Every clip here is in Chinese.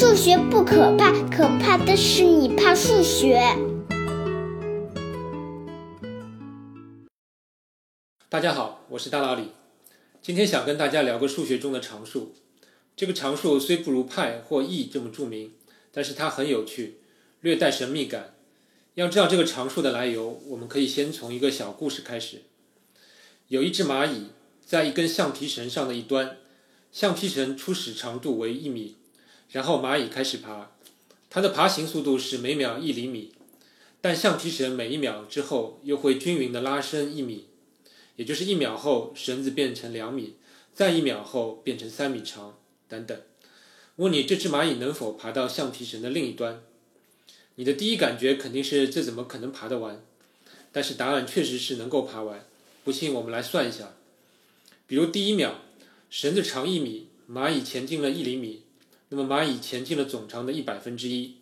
数学不可怕，可怕的是你怕数学。大家好，我是大老李，今天想跟大家聊个数学中的常数。这个常数虽不如派或 e 这么著名，但是它很有趣，略带神秘感。要知道这个常数的来由，我们可以先从一个小故事开始。有一只蚂蚁在一根橡皮绳上的一端，橡皮绳初始长度为一米，然后蚂蚁开始爬，它的爬行速度是每秒一厘米，但橡皮绳每一秒之后又会均匀的拉伸一米，也就是一秒后绳子变成两米，再一秒后变成三米长等等。问你这只蚂蚁能否爬到橡皮绳的另一端？你的第一感觉肯定是这怎么可能爬得完？但是答案确实是能够爬完。不信，我们来算一下。比如第一秒，绳子长一米，蚂蚁前进了一厘米，那么蚂蚁前进了总长的一百分之一。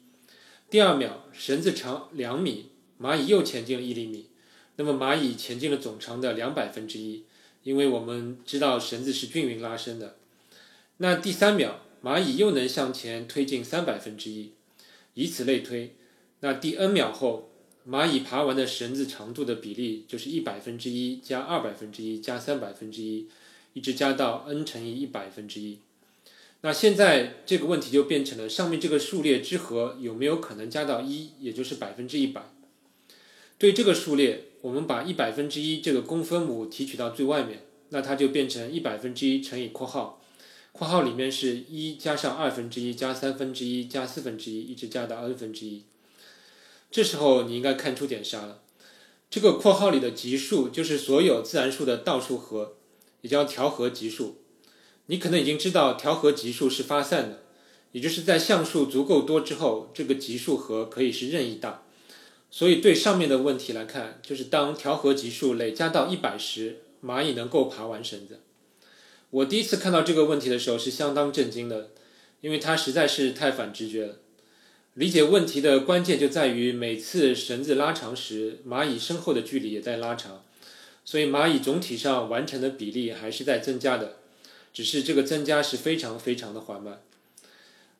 第二秒，绳子长两米，蚂蚁又前进了一厘米，那么蚂蚁前进了总长的两百分之一，因为我们知道绳子是均匀拉伸的。那第三秒，蚂蚁又能向前推进三百分之一，以此类推。那第 n 秒后，蚂蚁爬完的绳子长度的比例就是一百分之一加二百分之一加三百分之一，一直加到 n 乘以一百分之一。那现在这个问题就变成了上面这个数列之和有没有可能加到一，也就是百分之一百。对这个数列，我们把一百分之一这个公分母提取到最外面，那它就变成一百分之一乘以括号，括号里面是一加上二分之一加三分之一加四分之一，一直加到 n 分之一。这时候你应该看出点啥了？这个括号里的级数就是所有自然数的倒数和，也叫调和级数。你可能已经知道调和级数是发散的，也就是在项数足够多之后，这个级数和可以是任意大。所以对上面的问题来看，就是当调和级数累加到一百时，蚂蚁能够爬完绳子。我第一次看到这个问题的时候是相当震惊的，因为它实在是太反直觉了。理解问题的关键就在于，每次绳子拉长时，蚂蚁身后的距离也在拉长，所以蚂蚁总体上完成的比例还是在增加的，只是这个增加是非常非常的缓慢。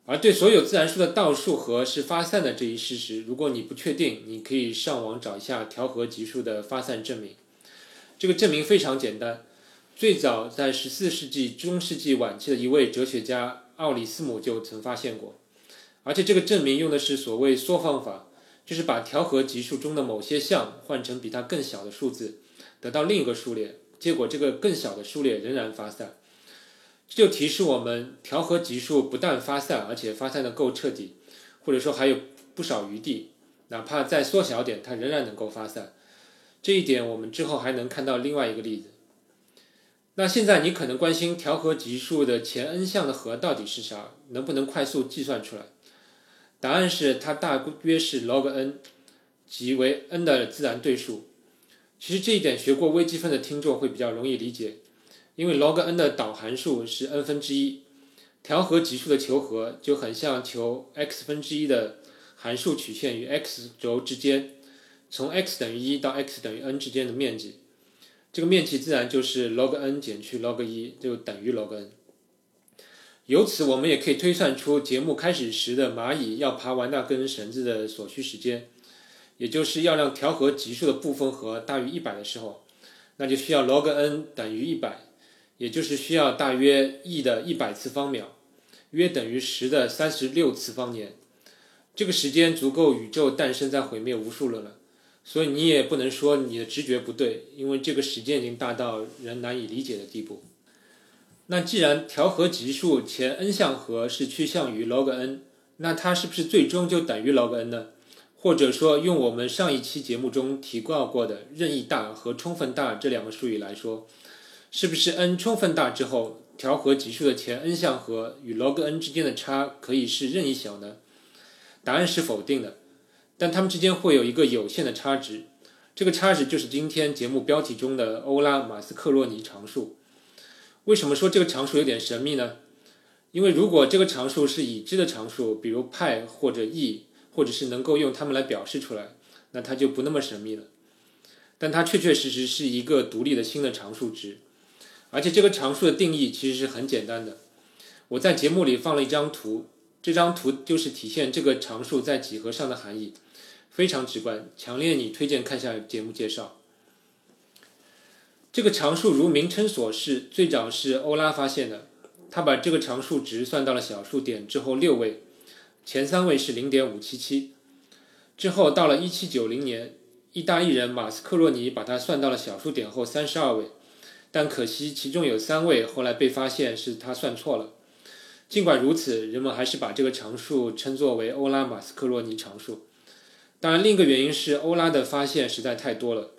而对所有自然数的倒数和是发散的这一事实，如果你不确定，你可以上网找一下调和级数的发散证明。这个证明非常简单，最早在十四世纪中世纪晚期的一位哲学家奥里斯姆就曾发现过。而且这个证明用的是所谓缩方法，就是把调和级数中的某些项换成比它更小的数字，得到另一个数列，结果这个更小的数列仍然发散。这就提示我们，调和级数不但发散，而且发散的够彻底，或者说还有不少余地，哪怕再缩小点，它仍然能够发散。这一点我们之后还能看到另外一个例子。那现在你可能关心调和级数的前 n 项的和到底是啥，能不能快速计算出来？答案是它大约是 log n，即为 n 的自然对数。其实这一点学过微积分的听众会比较容易理解，因为 log n 的导函数是 n 分之一，调和级数的求和就很像求 x 分之一的函数曲线与 x 轴之间，从 x 等于一到 x 等于 n 之间的面积，这个面积自然就是 log n 减去 log 一就等于 log n。由此，我们也可以推算出节目开始时的蚂蚁要爬完那根绳子的所需时间，也就是要让调和级数的部分和大于一百的时候，那就需要 log n 等于一百，也就是需要大约 e 的一百次方秒，约等于十的三十六次方年。这个时间足够宇宙诞生再毁灭无数了了，所以你也不能说你的直觉不对，因为这个时间已经大到人难以理解的地步。那既然调和级数前 n 项和是趋向于 log n，那它是不是最终就等于 log n 呢？或者说，用我们上一期节目中提到过的任意大和充分大这两个术语来说，是不是 n 充分大之后，调和级数的前 n 项和与 log n 之间的差可以是任意小呢？答案是否定的，但它们之间会有一个有限的差值，这个差值就是今天节目标题中的欧拉马斯克洛尼常数。为什么说这个常数有点神秘呢？因为如果这个常数是已知的常数，比如派或者 e，或者是能够用它们来表示出来，那它就不那么神秘了。但它确确实实是一个独立的新的常数值，而且这个常数的定义其实是很简单的。我在节目里放了一张图，这张图就是体现这个常数在几何上的含义，非常直观，强烈你推荐看下节目介绍。这个常数如名称所示，最早是欧拉发现的，他把这个常数值算到了小数点之后六位，前三位是零点五七七，之后到了一七九零年，意大利人马斯克洛尼把它算到了小数点后三十二位，但可惜其中有三位后来被发现是他算错了。尽管如此，人们还是把这个常数称作为欧拉马斯克洛尼常数。当然，另一个原因是欧拉的发现实在太多了。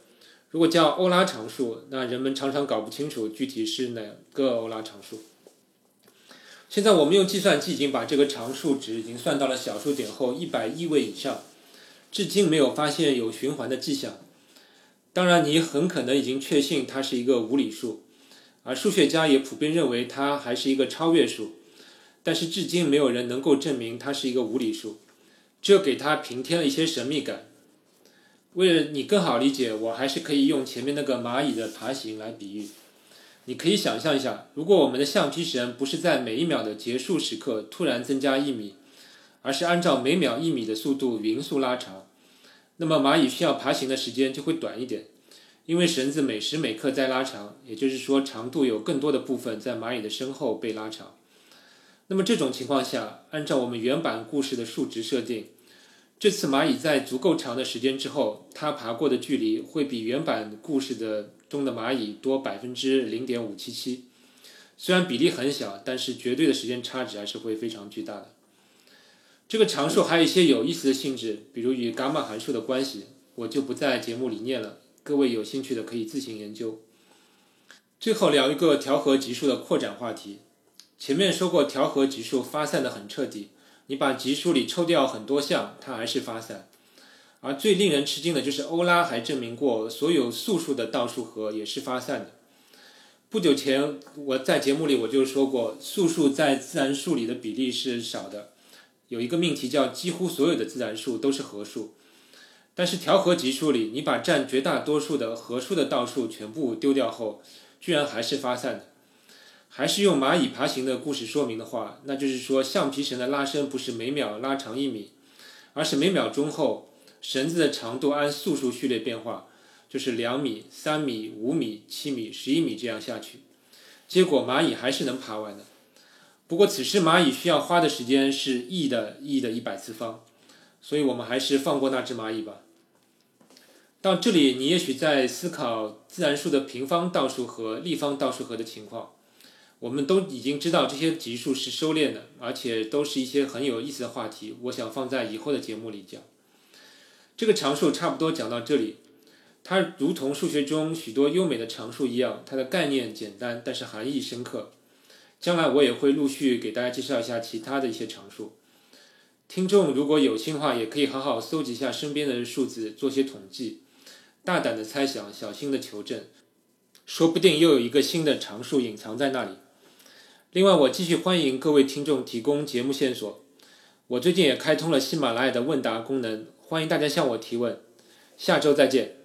如果叫欧拉常数，那人们常常搞不清楚具体是哪个欧拉常数。现在我们用计算机已经把这个常数值已经算到了小数点后一百亿位以上，至今没有发现有循环的迹象。当然，你很可能已经确信它是一个无理数，而数学家也普遍认为它还是一个超越数。但是至今没有人能够证明它是一个无理数，这给它平添了一些神秘感。为了你更好理解，我还是可以用前面那个蚂蚁的爬行来比喻。你可以想象一下，如果我们的橡皮绳不是在每一秒的结束时刻突然增加一米，而是按照每秒一米的速度匀速拉长，那么蚂蚁需要爬行的时间就会短一点，因为绳子每时每刻在拉长，也就是说长度有更多的部分在蚂蚁的身后被拉长。那么这种情况下，按照我们原版故事的数值设定，这次蚂蚁在足够长的时间之后，它爬过的距离会比原版故事的中的蚂蚁多百分之零点五七七。虽然比例很小，但是绝对的时间差值还是会非常巨大的。这个常数还有一些有意思的性质，比如与伽马函数的关系，我就不在节目里念了，各位有兴趣的可以自行研究。最后聊一个调和级数的扩展话题。前面说过，调和级数发散的很彻底，你把级数里抽掉很多项，它还是发散。而最令人吃惊的就是欧拉还证明过，所有素数的倒数和也是发散的。不久前我在节目里我就说过，素数在自然数里的比例是少的，有一个命题叫几乎所有的自然数都是合数。但是调和级数里，你把占绝大多数的合数的倒数全部丢掉后，居然还是发散的。还是用蚂蚁爬行的故事说明的话，那就是说，橡皮绳的拉伸不是每秒拉长一米，而是每秒钟后绳子的长度按素数序列变化，就是两米、三米、五米、七米、十一米这样下去。结果蚂蚁还是能爬完的。不过此时蚂蚁需要花的时间是 e 的 e 的一百次方，所以我们还是放过那只蚂蚁吧。到这里，你也许在思考自然数的平方倒数和立方倒数和的情况。我们都已经知道这些级数是收敛的，而且都是一些很有意思的话题。我想放在以后的节目里讲。这个常数差不多讲到这里，它如同数学中许多优美的常数一样，它的概念简单，但是含义深刻。将来我也会陆续给大家介绍一下其他的一些常数。听众如果有心的话，也可以好好搜集一下身边的数字，做些统计，大胆的猜想，小心的求证，说不定又有一个新的常数隐藏在那里。另外，我继续欢迎各位听众提供节目线索。我最近也开通了喜马拉雅的问答功能，欢迎大家向我提问。下周再见。